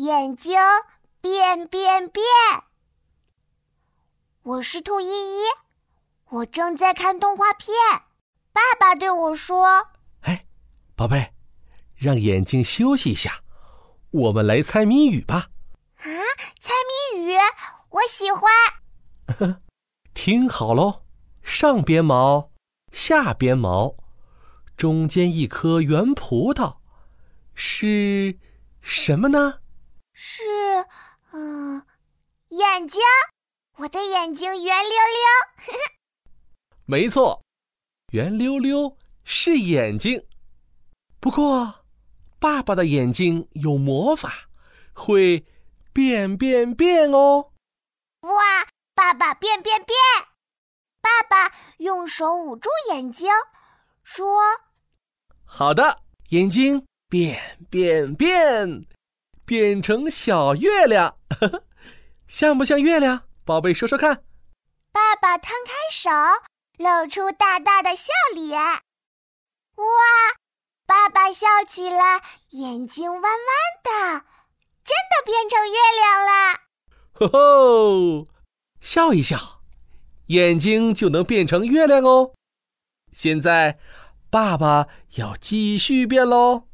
眼睛变变变。我是兔依依，我正在看动画片。爸爸对我说：“哎，宝贝，让眼睛休息一下，我们来猜谜语吧。”啊，猜谜语，我喜欢。听好喽，上边毛，下边毛，中间一颗圆葡萄，是什么呢？是，嗯，眼睛。我的眼睛圆溜溜。没错，圆溜溜是眼睛。不过，爸爸的眼睛有魔法，会变变变哦。哇！爸爸变变变！爸爸用手捂住眼睛，说：“好的，眼睛变变变，变成小月亮，像不像月亮？宝贝，说说看。”爸爸摊开手，露出大大的笑脸。哇！爸爸笑起来，眼睛弯弯的，真的变成月亮了。吼吼！笑一笑，眼睛就能变成月亮哦。现在，爸爸要继续变喽。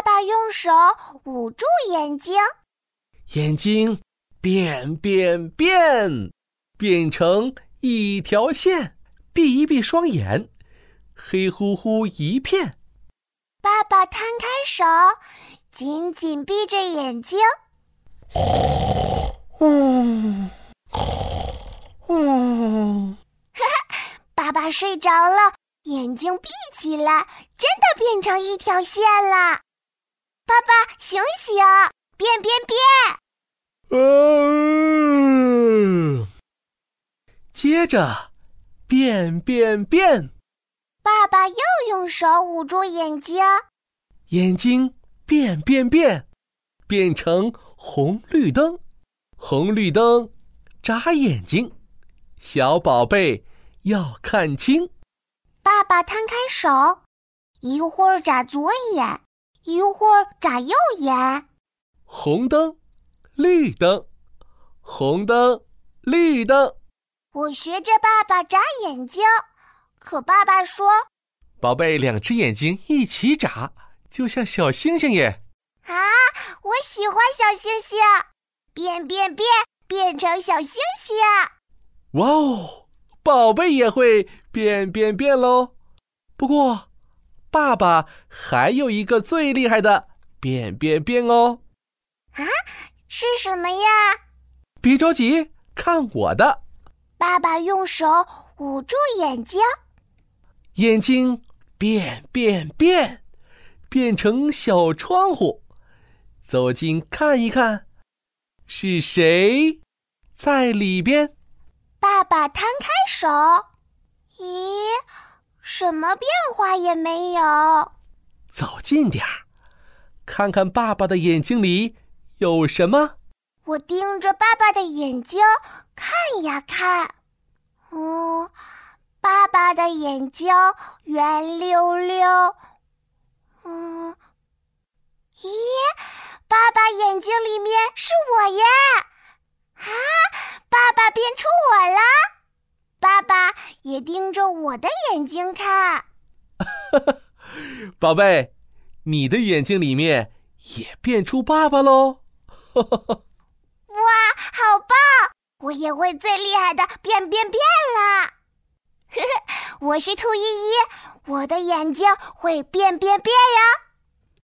爸爸用手捂住眼睛，眼睛变变变，变成一条线。闭一闭双眼，黑乎乎一片。爸爸摊开手，紧紧闭着眼睛。嗯。嗯，哈哈，爸爸睡着了，眼睛闭起来，真的变成一条线了。醒醒，变变变！嗯，接着变变变。爸爸又用手捂住眼睛，眼睛变变变，变成红绿灯，红绿灯眨眼睛。小宝贝要看清，爸爸摊开手，一会儿眨左眼，一会儿眨右眼。红灯，绿灯，红灯，绿灯。我学着爸爸眨眼睛，可爸爸说：“宝贝，两只眼睛一起眨，就像小星星耶。”啊，我喜欢小星星，变变变，变成小星星。哇哦，宝贝也会变变变喽！不过，爸爸还有一个最厉害的变变变哦！啊，是什么呀？别着急，看我的！爸爸用手捂住眼睛，眼睛变变变，变成小窗户，走近看一看，是谁在里边？爸爸摊开手，咦，什么变化也没有。走近点儿，看看爸爸的眼睛里有什么。我盯着爸爸的眼睛看呀看，哦，爸爸的眼睛圆溜溜。嗯，咦，爸爸眼睛里面是我耶！啊！爸爸变出我了，爸爸也盯着我的眼睛看。宝贝，你的眼睛里面也变出爸爸喽！哇，好棒！我也会最厉害的变变变啦！呵呵，我是兔依依，我的眼睛会变变变呀。